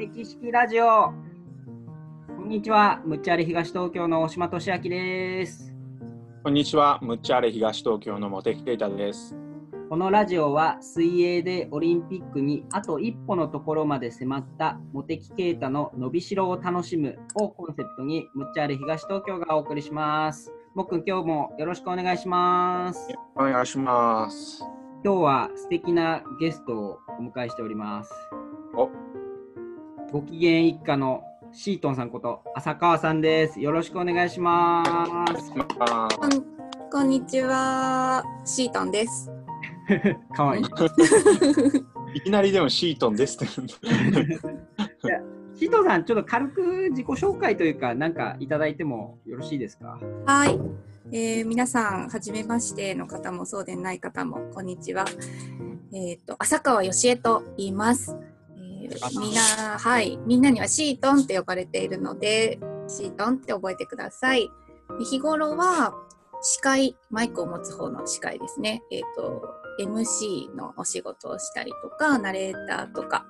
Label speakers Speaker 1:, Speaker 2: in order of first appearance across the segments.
Speaker 1: 歴式ラジオ。こんにちは、むっちゃれ東東京の大島俊明です。
Speaker 2: こんにちは、むっちゃあれ東東京の茂木啓太です。
Speaker 1: このラジオは水泳でオリンピックにあと一歩のところまで迫った茂木啓太の伸びしろを楽しむをコンセプトにむっちゃれ東東京がお送りします。もっくん今日もよろしくお願いします。
Speaker 2: お願いします。
Speaker 1: 今日は素敵なゲストをお迎えしております。
Speaker 2: お、
Speaker 1: ご機嫌一家のシートンさんこと浅川さんです。よろしくお願いします。
Speaker 2: あ
Speaker 3: こんこんにちは、シートンです。
Speaker 1: かわいい。
Speaker 2: いきなりでもシートンですって。
Speaker 1: シートンさん、ちょっと軽く自己紹介というか、なんかいただいてもよろしいですか？
Speaker 3: はい、えー皆さん、はじめましての方もそうでない方も、こんにちは。えっ、と、浅川よしえと言います。えーみんな、はい、みんなにはシートンって呼ばれているので、シートンって覚えてください。で日頃は、司会、マイクを持つ方の司会ですね。えっ、と、MC のお仕事をしたりとか、ナレーターとか、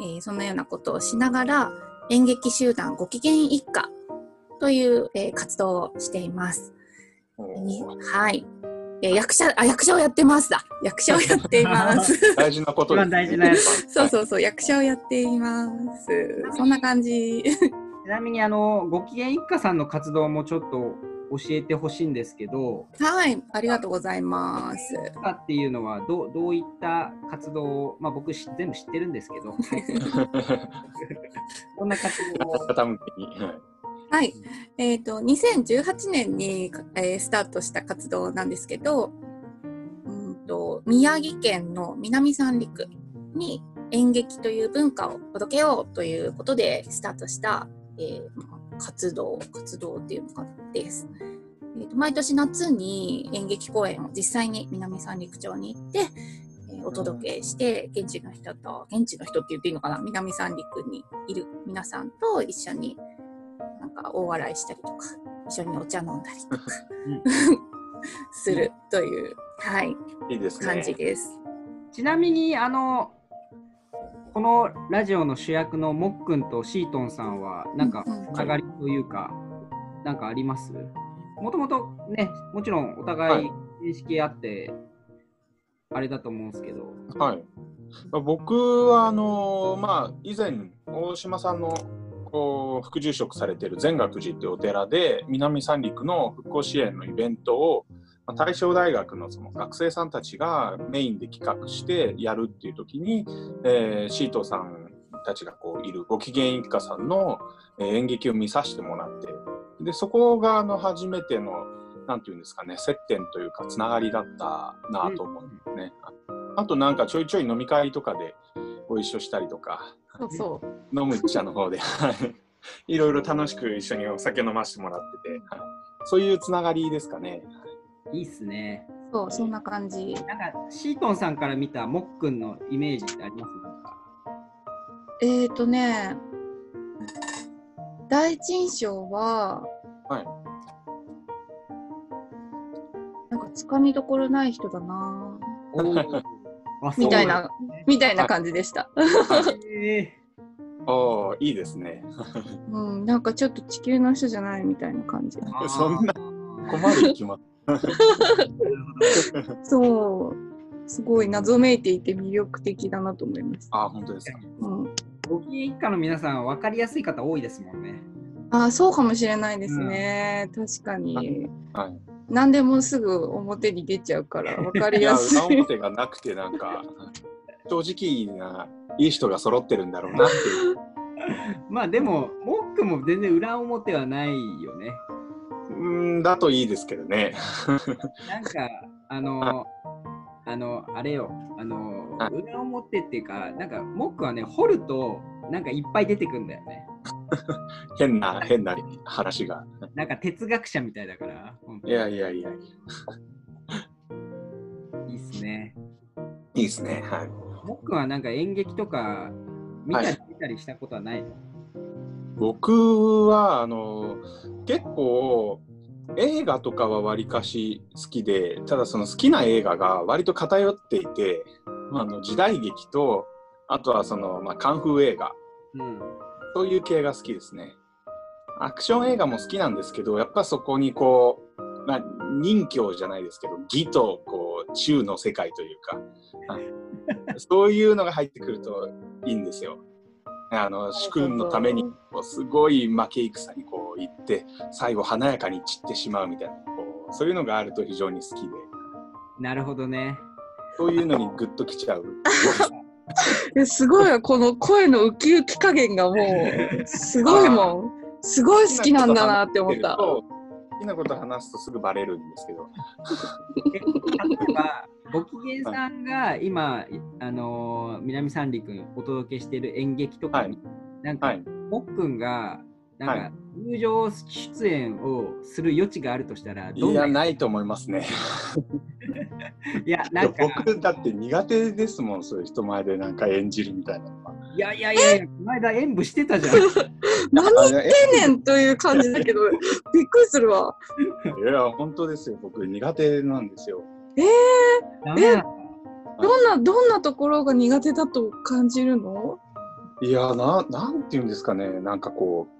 Speaker 3: えーそんなようなことをしながら、演劇集団ご機嫌一家という、えー活動をしています。にはい。えー役者、あ、役者をやってますだ。役者をやっています。
Speaker 2: 大事なことです、
Speaker 1: 一番大事なやつ
Speaker 3: そうそうそう、役者をやっています。そんな感じ。
Speaker 1: ちなみに、あの、ご機嫌一家さんの活動もちょっと教えてほしいんですけど、
Speaker 3: はい、ありがとうございます。
Speaker 1: かっていうのはどうどういった活動を、まあ、僕し全部知ってるんですけど、こんな活動を？
Speaker 2: はい
Speaker 3: はい。えっ、と、2018年に、えースタートした活動なんですけど、うんと宮城県の南三陸に演劇という文化を届けようということでスタートした、えーまあ活動、活動っていうのかです。えーと毎年夏に演劇公演を実際に南三陸町に行って、えーお届けして、現地の人と、現地の人って言っていいのかな？南三陸にいる皆さんと一緒にか大笑いしたりとか、一緒にお茶飲んだりとか、するという、はい、
Speaker 2: いいですね。
Speaker 3: 感じです。
Speaker 1: ちなみに、あの、このラジオの主役のもっくんとシートンさんは、なんか、
Speaker 3: うんうん
Speaker 1: つながりというか、なんかあります？もともとね、もちろんお互い認識あって、あれだと思うんですけど、
Speaker 2: はい。まあ僕はあのまあ以前大島さんの副住職されてる善覚寺っていうお寺で南三陸の復興支援のイベントをま大正大学のその学生さんたちがメインで企画してやるっていう時に、えーシートさんたちがこういるご機嫌一家さんの、演劇を見させてもらってでそこがあの初めてのなんていうんですかね接点というかつながりだったなと思うんですね。あとなんかちょいちょい飲み会とかでご一緒したりとか
Speaker 3: そうそう。
Speaker 2: 飲む茶の方ではいいろいろ楽しく一緒にお酒飲ませてもらってて、はいそういうつながりですかね。
Speaker 1: いいっすね。
Speaker 3: そう、そんな感じ。
Speaker 1: なんか、シートンさんから見たもっくんのイメージってあります？
Speaker 3: えっ、ー、とね、第一印象は、
Speaker 2: はい
Speaker 3: なんかつかみどころない人だなみたいな
Speaker 1: そうなん
Speaker 3: みたいな感じでした。
Speaker 1: ですねえ
Speaker 2: おーいいですね。
Speaker 3: うん、なんかちょっと地球の人じゃないみたいな感じ。
Speaker 1: ー
Speaker 2: そんな
Speaker 1: あ
Speaker 2: 困る気も。
Speaker 3: そう、すごい謎めいていて魅力的だなと思いました。
Speaker 2: あ本当ですか。
Speaker 3: うん、
Speaker 1: ーご機嫌一家の皆さんは分かりやすい方多いですもんね。
Speaker 3: あそうかもしれないですね、確かに。
Speaker 2: はい。
Speaker 3: 何でもすぐ表に出ちゃうから分かり
Speaker 2: いや
Speaker 3: やすい。
Speaker 2: 裏表がなくてなんか正直ないい人が揃ってるんだろうなっていう。
Speaker 1: まあでも、もっくんも全然裏表はないよね。
Speaker 2: うんだといいですけどね。
Speaker 1: なんか、あの、あの、あれよ、あの
Speaker 2: は、
Speaker 1: 裏表っていうか、なんか、もっくんはね、掘ると、なんかいっぱい出てくんだよね。
Speaker 2: 変な変な話が。
Speaker 1: なんか哲学者みたいだから、
Speaker 2: いやいやいや
Speaker 1: いいっすね。
Speaker 2: いいですね。はい。
Speaker 1: もっくんはなんか演劇とか見たり見たりしたことはないの、
Speaker 2: 僕はあの結構映画とかはわりかし好きでただその好きな映画が割と偏っていて、まあ、あの時代劇とあとはその、まあ、カンフー映画
Speaker 1: うん。
Speaker 2: そういう系が好きですね。アクション映画も好きなんですけど、やっぱそこにこう、まあ、任侠じゃないですけど、義とこう、忠の世界というか、あ そういうのが入ってくるといいんですよ。あの、主君のために、こうすごい負け戦にこう行って、最後華やかに散ってしまうみたいな、こうそういうのがあると非常に好きで、
Speaker 1: なるほどね。
Speaker 2: そういうのにグッときちゃう。
Speaker 3: えすごいわこの声のウキウキ加減がもうすごいもんすごい好きなんだなって思った。
Speaker 2: 好きなこと話すとすぐバレるんですけど。
Speaker 1: 例えば、ご機嫌さんが今、あのー南三陸にお届けしている演劇とかに、なんか、
Speaker 2: はい。
Speaker 1: もっくんが、なんか、
Speaker 2: はい
Speaker 1: 入場出演をする余地があるとしたら、ど
Speaker 2: いや、
Speaker 1: んな、
Speaker 2: ないと思いますね。
Speaker 1: いや、なんか、
Speaker 2: 僕だって苦手ですもん、そういう人前でなんか演じるみたいなのは。
Speaker 1: いやいやいやいや、この間演舞してたじゃん。
Speaker 3: 何
Speaker 2: あ
Speaker 3: 言ってんねんという感じだけど びっくりするわ。
Speaker 2: いや、本当ですよ。僕苦手なんですよ。
Speaker 1: ダメなの
Speaker 3: どんなどんなところが苦手だと感じるの？
Speaker 2: いや、ななんていうんですかね。なんかこう、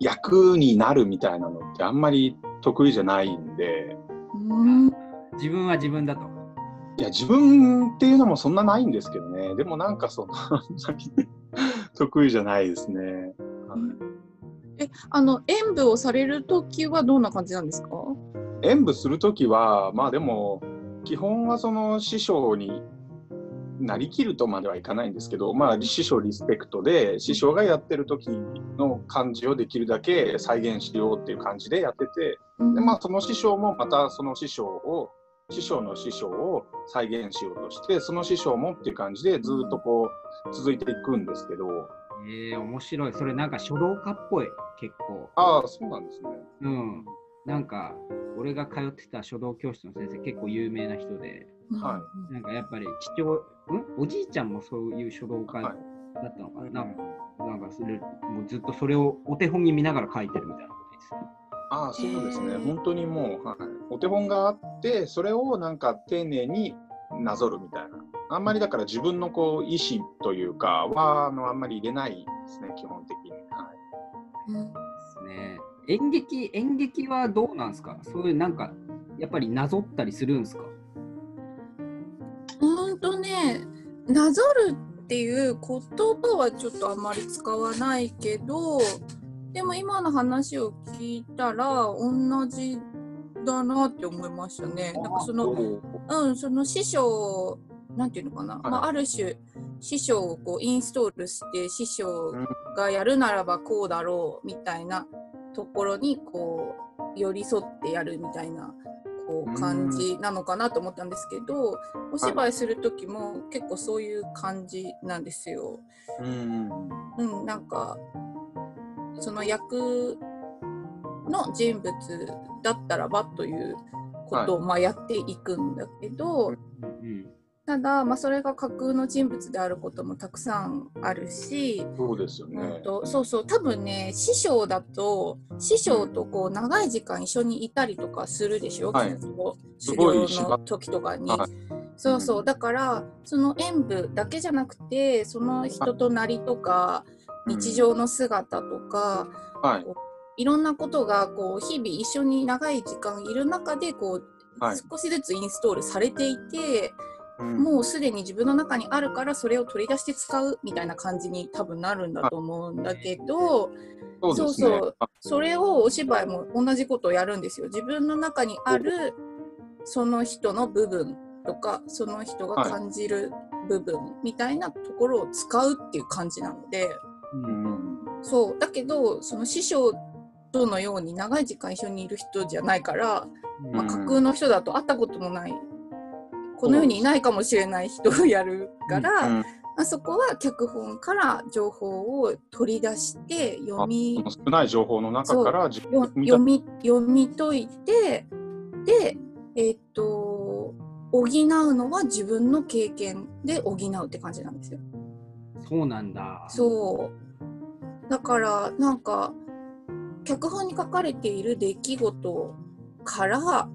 Speaker 2: 役になるみたいなのってあんまり得意じゃないんで、
Speaker 3: うん
Speaker 1: 自分は自分だと。
Speaker 2: いや、自分っていうのもそんなないんですけどね。でもなんかそんな、得意じゃないですね。はい
Speaker 3: えあの演舞をされる時はどんな感じなんですか？
Speaker 2: 演舞するときは、まあでも、基本はその師匠になりきるとまではいかないんですけど、まあ師匠リスペクトで、師匠がやってる時の感じをできるだけ再現しようっていう感じでやってて、でまあその師匠もまたその師匠を、師匠の師匠を再現しようとして、その師匠もっていう感じでずっとこう続いていくんですけど、
Speaker 1: えー、面白い。それなんか書道家っぽい、結構。
Speaker 2: ああ、そうなんですね。
Speaker 1: うん。なんか、俺が通ってた書道教室の先生、結構有名な人で、
Speaker 2: は
Speaker 1: なんかやっぱり父親、ん？おじいちゃんもそういう書道家だ
Speaker 2: はい
Speaker 1: ったのかな？なんか、なんかそれ、もうずっとそれをお手本に見ながら書いてるみたいなことですね。
Speaker 2: ああ、そうですね。本当にもう、はい、お手本があって、それをなんか丁寧になぞるみたいな。あんまりだから自分のこう意思というかはあのあんまり入れないですね、基本的に。はい、
Speaker 3: うん
Speaker 1: ですね。演劇、演劇はどうなんですか？そういうなんか、やっぱりなぞったりするんですか？
Speaker 3: なぞるっていう言葉はちょっとあまり使わないけどでも今の話を聞いたら同じだなって思いましたね。なんかそのうん、その師匠、なんていうのかな、
Speaker 2: い。
Speaker 3: まあ、ある種、師匠をこうインストールして、師匠がやるならばこうだろうみたいなところに、こう、寄り添ってやるみたいな、こう、感じなのかなと思ったんですけど、お芝居する時も結構そういう感じなんですよ。
Speaker 2: うん
Speaker 3: うん、なんか、その役の人物だったらばということをまあやっていくんだけど、
Speaker 1: うん。
Speaker 3: ただ、まあ、それが架空の人物であることもたくさんあるし、
Speaker 2: そうですよ
Speaker 3: うん
Speaker 2: ね。
Speaker 3: とそうそう多分ね師匠だと師匠とこう長い時間一緒にいたりとかするでしょ、
Speaker 2: はい
Speaker 3: 修
Speaker 2: ごいし
Speaker 3: 行の時とかに。
Speaker 2: はい
Speaker 3: そうそうだからその演舞だけじゃなくてその人となりとか日常の姿とか、
Speaker 2: はい。
Speaker 3: いろんなことがこう日々一緒に長い時間いる中でこう、
Speaker 2: はい
Speaker 3: 少しずつインストールされていて、
Speaker 2: うん
Speaker 3: もうすでに自分の中にあるからそれを取り出して使うみたいな感じに多分なるんだと思うんだけど、
Speaker 2: そう。
Speaker 3: そうそう
Speaker 2: あ
Speaker 3: それをお芝居も同じことをやるんですよ。自分の中にあるその人の部分とかその人が感じる部分みたいなところを使うっていう感じなので。
Speaker 2: うんうん
Speaker 3: そうだけどその師匠とのように長い時間一緒にいる人じゃないから、まあ、
Speaker 2: うん
Speaker 3: 架空の人だと会ったこともないこの世にいないかもしれない人をやるから、
Speaker 2: うん
Speaker 3: まあ、そこは脚本から情報を取り出して読み
Speaker 2: 少ない情報の中から
Speaker 3: 読み読み解いてでえーっと補うのは自分の経験で補うって感じなんですよ。
Speaker 1: そうなんだ。
Speaker 3: そう。だから、なんか、脚本に書かれている出来事から、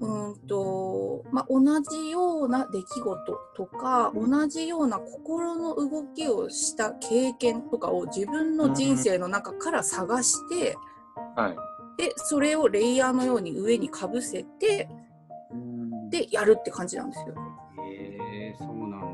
Speaker 1: うん
Speaker 3: うんとまあ、同じような出来事とか同じような心の動きをした経験とかを自分の人生の中から探して、
Speaker 2: はい。
Speaker 3: でそれをレイヤーのように上にかぶせてでやるって感じなんですよ。
Speaker 1: へえそうなんだ。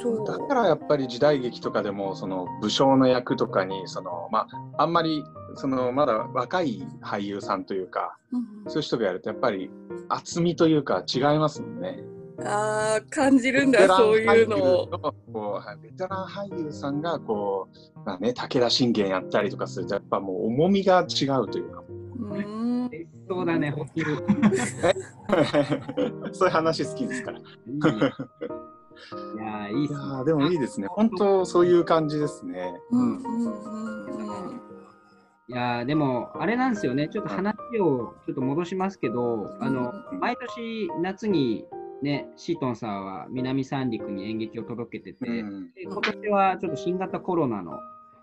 Speaker 3: そう
Speaker 2: だからやっぱり時代劇とかでもその武将の役とかにそのまああんまりそのまだ若い俳優さんというか
Speaker 3: うん
Speaker 2: そういう人がやるとやっぱり厚みというか違いますもんね。
Speaker 3: あー感じるんだそういうのを。
Speaker 2: のこうベテラン俳優さんがこう、まあね、武田信玄やったりとかするとやっぱもう重みが違うというか
Speaker 3: うん
Speaker 1: そうだね、ホテル。
Speaker 2: そういう話好きですから。い
Speaker 1: やー、いいっすね。
Speaker 2: でもいいですね。本当そういう感じですね。
Speaker 3: うん。うん。うんうん
Speaker 1: いやーでも、あれなんですよね、ちょっと話をちょっと戻しますけど、あの
Speaker 3: うん
Speaker 1: 毎年夏にね、シートンさんは南三陸に演劇を届けてて、
Speaker 2: うん。
Speaker 1: で今年はちょっと新型コロナの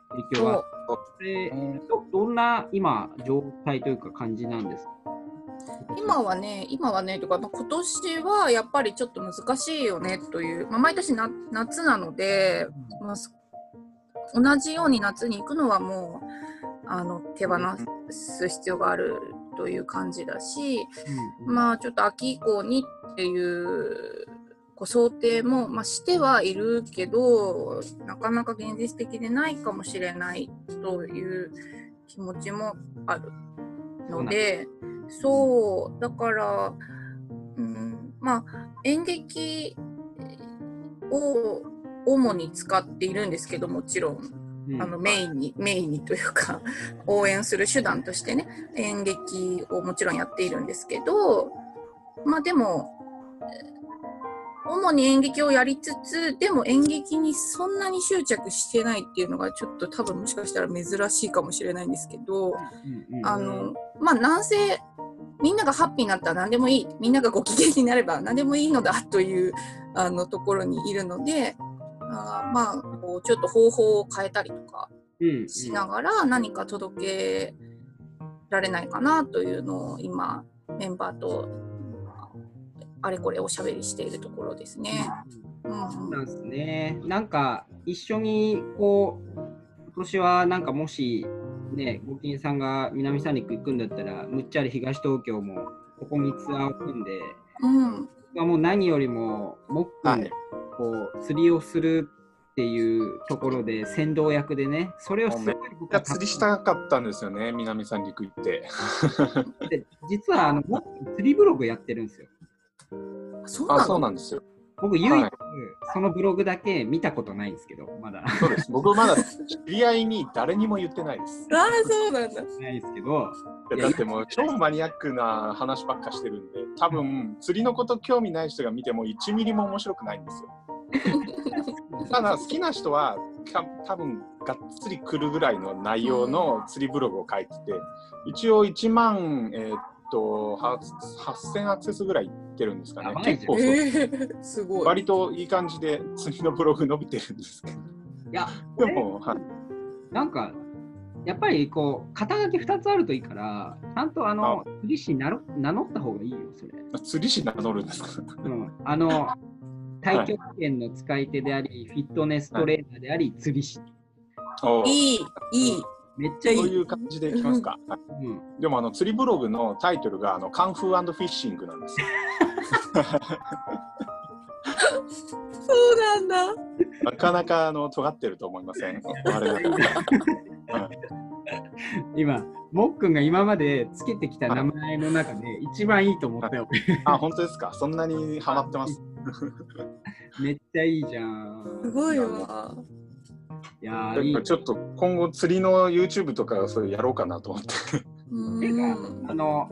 Speaker 1: 影響が
Speaker 3: そ
Speaker 1: でどどんな今、状態というか感じなんですか？
Speaker 3: 今はね、今はねとか、まあ今年はやっぱりちょっと難しいよねという、まあ、毎年な夏なので、まあ、す同じように夏に行くのはもうあの手放す必要があるという感じだし、
Speaker 1: うん。
Speaker 3: まあちょっと秋以降にっていうこう想定も、まあ、してはいるけどなかなか現実的でないかもしれないという気持ちもあるのでそうだから、うん、まあ演劇を主に使っているんですけどもちろん
Speaker 1: うん。
Speaker 3: あのメインにメインにというか応援する手段としてね演劇をもちろんやっているんですけどまあでもえー主に演劇をやりつつでも演劇にそんなに執着してないっていうのがちょっと多分もしかしたら珍しいかもしれないんですけどあのまあなんせみんながハッピーになったら何でもいいみんながご機嫌になれば何でもいいのだというあのところにいるのであーまあこうちょっと方法を変えたりとかしながら何か届けられないかなというのを今メンバーとあれこれおしゃべりしているところですね。うん
Speaker 1: そうなんですね。なんか一緒にこう今年はなんかもしね、ご金さんが南三陸行くんだったら、むっちゃり東東京もここにツアーを組んで、
Speaker 3: うん
Speaker 1: もう何よりももっくん
Speaker 2: はい
Speaker 1: こう釣りをするっていうところで先導役でね、それをすごい僕は
Speaker 2: 釣りしたかったんですよね、南三陸行って。
Speaker 1: で実はあの釣りブログやってるんですよ。
Speaker 2: あ、
Speaker 3: そうなの？
Speaker 2: そうなんですよ。
Speaker 1: 僕唯一、
Speaker 2: はい
Speaker 1: そのブログだけ見たことないんですけど、まだ
Speaker 2: そうです。僕まだ知り合いに誰にも言ってないです。
Speaker 3: ああそうなんだ。
Speaker 1: ないですけど、
Speaker 2: いやだってもう超マニアックな話ばっかしてるんで、多分釣りのこと興味ない人が見ても1ミリも面白くないんですよ。ただ好きな人はか多分がっつり来るぐらいの内容の釣りブログを書いてて、一応1万、えーっとは8000アクセスぐらいいってるんですかね結構
Speaker 3: えー、すごい。
Speaker 2: 割といい感じで釣りのブログ伸びてるんですけど。
Speaker 1: いや、
Speaker 2: でも、はい
Speaker 1: なんか、やっぱりこう、肩書き2つあるといいから、ちゃんとあの、釣り師なろ名乗った方がいいよ、それ。
Speaker 2: 釣り師名乗るんですか？
Speaker 1: うん、あの、太極拳の使い手であり、フィットネストレーナーであり、釣り師。
Speaker 3: いいいい。
Speaker 1: めっちゃいい。
Speaker 2: そういう感じでいきますか。はい
Speaker 1: うん、
Speaker 2: でもあの釣りブログのタイトルがあのカンフーフィッシングなんですよ。
Speaker 3: そうなんだ。
Speaker 2: なかなかあの尖ってると思いません？
Speaker 1: 今、もっくんが今までつけてきた名前の中で一番いいと思ったよ。
Speaker 2: あ、本当ですか？そんなにハマってます？
Speaker 1: めっちゃいいじゃん。
Speaker 3: すごいわ。
Speaker 1: いや。
Speaker 2: ちょっと今後釣りの YouTube とかそういうやろうかなと思って。
Speaker 3: うん
Speaker 1: あの、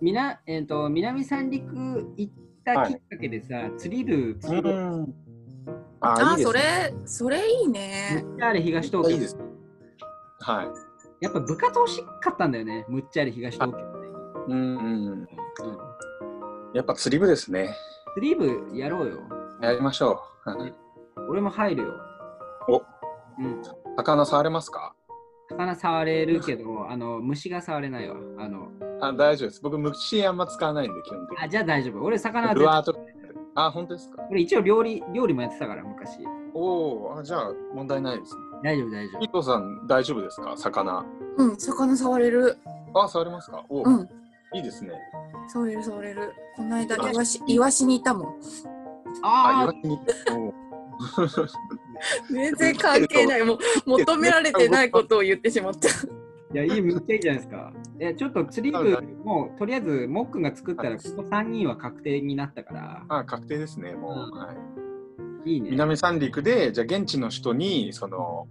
Speaker 1: みな、えっ、と、南三陸行ったきっかけでさ、釣りル釣り。
Speaker 2: あ、い
Speaker 3: あ
Speaker 2: ね。
Speaker 3: れそれいいね。
Speaker 1: むっちゃり東東京
Speaker 2: いいです。はい。
Speaker 1: やっぱ部活惜しかったんだよね、むっちゃり東東京。
Speaker 2: うんうん。
Speaker 1: うん
Speaker 2: やっぱ釣り部ですね。
Speaker 1: 釣り部やろうよ。
Speaker 2: やりましょう。はい
Speaker 1: 俺も入るよ。
Speaker 2: お
Speaker 1: うん。
Speaker 2: 魚触れますか？
Speaker 1: 魚触れるけど、あの、虫が触れないわ。あの、
Speaker 2: あ大丈夫です。僕、虫あんま使わないんで、基本的に。
Speaker 1: あ、じゃあ大丈夫。俺、魚は
Speaker 2: ルアーとか。あ、本当ですか？
Speaker 1: 俺、一応料理、料理もやってたから、昔。
Speaker 2: おお、あじゃあ問題ないですね。
Speaker 1: 大丈夫、大丈
Speaker 2: 伊藤さん、大丈夫ですか？魚。
Speaker 3: うん、魚触れる。
Speaker 2: あ、触れますか？おお、
Speaker 3: うん、
Speaker 2: いいですね。
Speaker 3: 触れる触れる。この間、イワシ、イワシにいたもん。
Speaker 1: 夫。
Speaker 2: あ、
Speaker 1: あ
Speaker 3: 全然関係ない。もう、求められてないことを言ってしまった。
Speaker 1: あ、いや、いい、めっちゃいいじゃないですか。いや、ちょっと釣り部、もう、とりあえず、もっくんが作ったら、ここ3人は確定になったから、
Speaker 2: あ、確定ですね、もう。
Speaker 1: うん
Speaker 2: はい、
Speaker 1: いいね。
Speaker 2: 南三陸で、じゃあ現地の人に、その、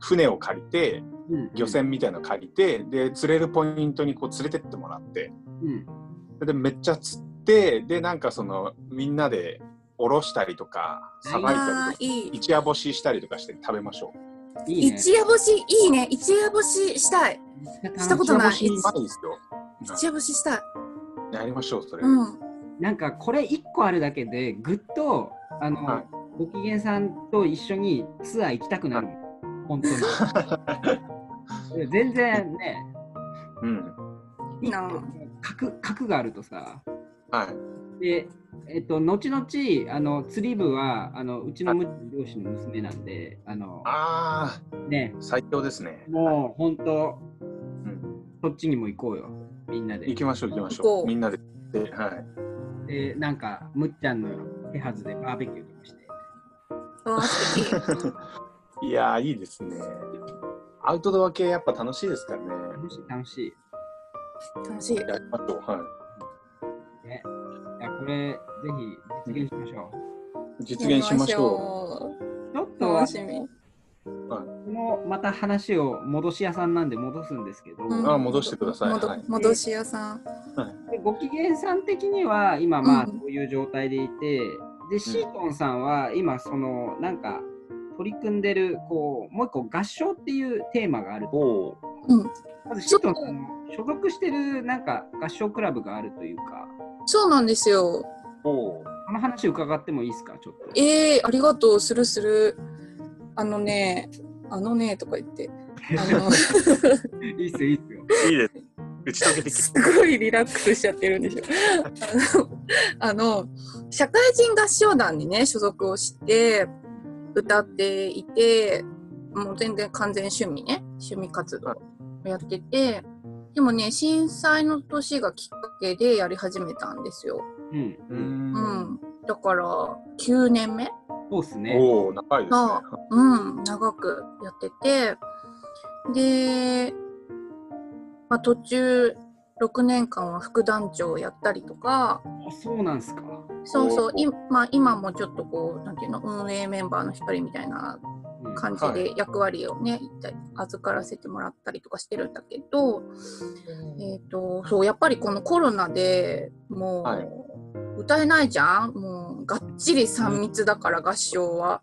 Speaker 2: 船を借りて、
Speaker 1: うん
Speaker 2: 漁船みたいなの借りて、で、釣れるポイントにこう連れてってもらって、
Speaker 1: うん。
Speaker 2: で、めっちゃ釣って、で、なんかその、みんなでおろしたりとか、さばい
Speaker 3: あ
Speaker 2: たりとか、
Speaker 3: あいい。
Speaker 2: 一夜干ししたりとかして食べましょう。
Speaker 1: いいね。
Speaker 3: 一夜干し、いいね。一夜干ししたい。したことない
Speaker 2: 一夜干しうまいですよ。
Speaker 3: 一夜干ししたい。
Speaker 2: やりましょう、それ。
Speaker 3: うん。
Speaker 1: なんか、これ1個あるだけで、ぐっと、あの、
Speaker 2: はい
Speaker 1: ご機嫌さんと一緒にツアー行きたくなるもん。本当に。全然ね、
Speaker 2: うん。
Speaker 3: いいな
Speaker 1: 核核があるとさ、
Speaker 2: はい。
Speaker 1: で、えっと、後々、あの釣り部はあのうちのむ両親の娘なんで、あの
Speaker 2: あ
Speaker 1: ね、
Speaker 2: あ、最強ですね。
Speaker 1: もう本当、
Speaker 2: うん。
Speaker 1: そっちにも行こうよ、みんなで
Speaker 2: 行。きましょう、行きましょう。みんなで。で、はい。
Speaker 1: で、なんか、むっちゃんの手はずでバーベキューとかして。
Speaker 2: いやー、いいですね。アウトドア系やっぱ楽しいですからね。
Speaker 1: 楽しい、楽しい。
Speaker 3: 楽しい。
Speaker 2: やりましょう。はい。
Speaker 1: れ、ぜひ実現しましょ
Speaker 2: 実現しましょ
Speaker 1: う。
Speaker 3: ょ
Speaker 1: ちょっ
Speaker 3: う。
Speaker 1: と
Speaker 3: 楽しみ。
Speaker 1: このまた話を戻し屋さんなんで戻すんですけど、
Speaker 3: うん
Speaker 2: ああ戻してください
Speaker 3: 戻
Speaker 2: はい
Speaker 3: 戻し屋さん。
Speaker 1: でご機嫌さん的には今まあ
Speaker 3: うん
Speaker 1: そういう状態でいて、でシートンさんは今そのなんか取り組んでるこうもう一個合唱っていうテーマがある
Speaker 2: う。おお。
Speaker 3: うん。
Speaker 1: まずシートンさんの所属してるなんか合唱クラブがあるというか
Speaker 3: そうなんですよ。
Speaker 2: おお。
Speaker 1: この話伺ってもいいですか？ちょっと。
Speaker 3: えー、ありがとう。するする。あのね、あのね、とか言って。あの
Speaker 1: いいっすよいいっすよ。
Speaker 2: いいです。打ち解けてき
Speaker 3: すごいリラックスしちゃってるんでしょ。あの、あの社会人合唱団にね、所属をして、歌っていて、もう全然完全趣味ね、趣味活動をやってて、でもね、震災の年がきっかけでやり始めたんですよ。
Speaker 1: うん。
Speaker 2: う
Speaker 1: うん。
Speaker 3: うん。だから、9年目
Speaker 1: そうっすね。
Speaker 2: おお、長いですね。
Speaker 3: うん、長くやってて、で、まあ、途中、6年間は副団長をやったりとか、
Speaker 1: あそうなんすか。
Speaker 3: そうそう
Speaker 2: お、
Speaker 3: いまあ、今もちょっとこう、なんていうの、運営メンバーの一人みたいな
Speaker 1: うん
Speaker 3: 感じで役割をね、一体預からせてもらったりとかしてるんだけど、えっ、と、そう、やっぱりこのコロナでもう、
Speaker 2: はい。
Speaker 3: 歌えないじゃん？もう、がっちり3密だから、合唱。は。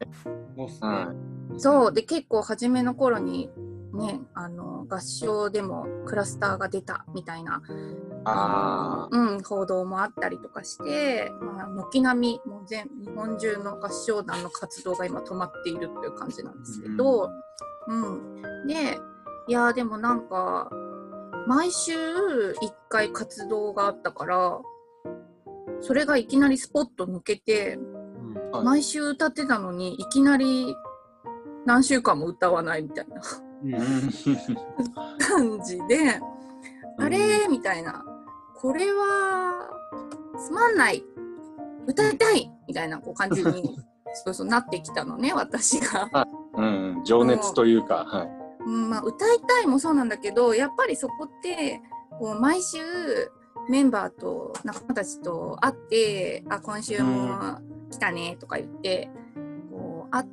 Speaker 1: そう。
Speaker 3: で結構初めの頃にねあの合唱でもクラスターが出たみたいな。
Speaker 2: あ
Speaker 3: うん、報道もあったりとかして、まあ、軒並みもう全日本中の合唱団の活動が今止まっているという感じなんですけど、うん。でいやーでもなんか毎週1回活動があったからそれがいきなりスポッと抜けて
Speaker 1: うん。
Speaker 2: はい
Speaker 3: 毎週歌ってたのにいきなり何週間も歌わないみたいな感じで、あれみたいな、これはつまんない、歌いたいみたいなこう感じに そうそうなってきたのね、私が。
Speaker 2: うん、情熱というか、はい。
Speaker 3: うんまあ、歌いたいもそうなんだけど、やっぱりそこってこう毎週メンバーと仲間たちと会って、あ、今週も来たねとか言って、こうあ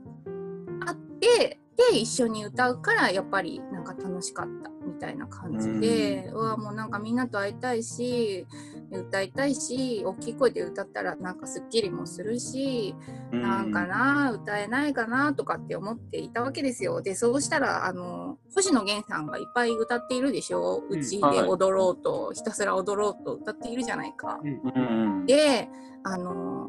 Speaker 3: 会って、で、一緒に歌うから、やっぱりなんか楽しかったみたいな感じで、うわ、もうなんかみんなと会いたいし、歌いたいし、大きい声で歌ったらなんかすっきりもするし、なんかな、歌えないかなとかって思っていたわけですよ。で、そうしたら、あの、星野源さんがいっぱい歌っているでしょ？
Speaker 1: うん
Speaker 3: うちで踊ろうと、ひたすら踊ろうと歌っているじゃないか。
Speaker 2: うんうん。
Speaker 3: で、あの、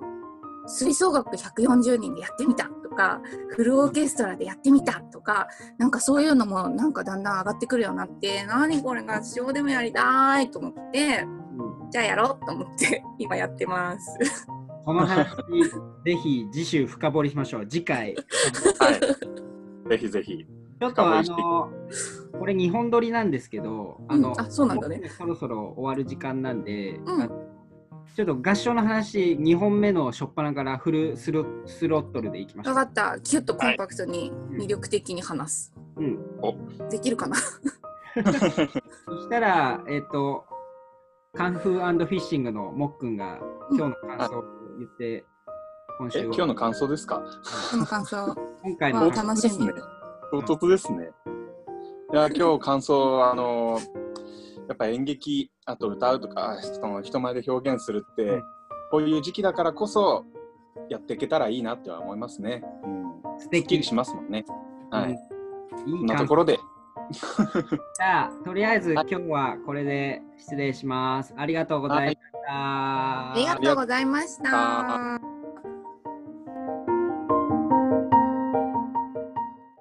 Speaker 3: 吹奏楽140人でやってみたとかフルオーケストラでやってみたとかなんかそういうのもなんかだんだん上がってくるようになって何これ合唱でもやりたいと思って
Speaker 1: うん
Speaker 3: じゃあやろうと思って今やってます。
Speaker 1: この話、ぜひ次週深掘りしましょう。次回。
Speaker 2: はい。ぜひぜひ。
Speaker 1: ちょっとあの、これ2本撮りなんですけど、あの、
Speaker 3: うんあそうなんだね
Speaker 1: もそろそろ終わる時間なんで、
Speaker 3: うん
Speaker 1: あちょっと合唱の話、2本目の初っ端からフルスロスロットルでいきましょう。
Speaker 3: 分かったキュッとコンパクトに魅力的に話す。
Speaker 1: うん。
Speaker 3: できるかな？
Speaker 1: そしたら、えっ、と、カンフーフィッシングのもっくんが今日の感想を言って、今
Speaker 2: え、
Speaker 1: 週は
Speaker 2: 今日の感想ですか？
Speaker 3: この感想。
Speaker 1: 今回
Speaker 3: あ
Speaker 1: の
Speaker 3: 楽しみ。
Speaker 2: 唐突ですね。いや、今日感想は、あの、やっぱ演劇、あと歌うとか、その人前で表現するって、
Speaker 1: うん
Speaker 2: こういう時期だからこそ、やっていけたらいいなっては思いますね。うん。
Speaker 1: 素
Speaker 2: すっきり
Speaker 1: 敵
Speaker 2: しますもんね。はい。
Speaker 1: うんい
Speaker 2: こ
Speaker 1: い
Speaker 2: なところで。
Speaker 1: じゃあ、とりあえず今日はこれで失礼します。ありがとうございました。
Speaker 3: ありがとうございました。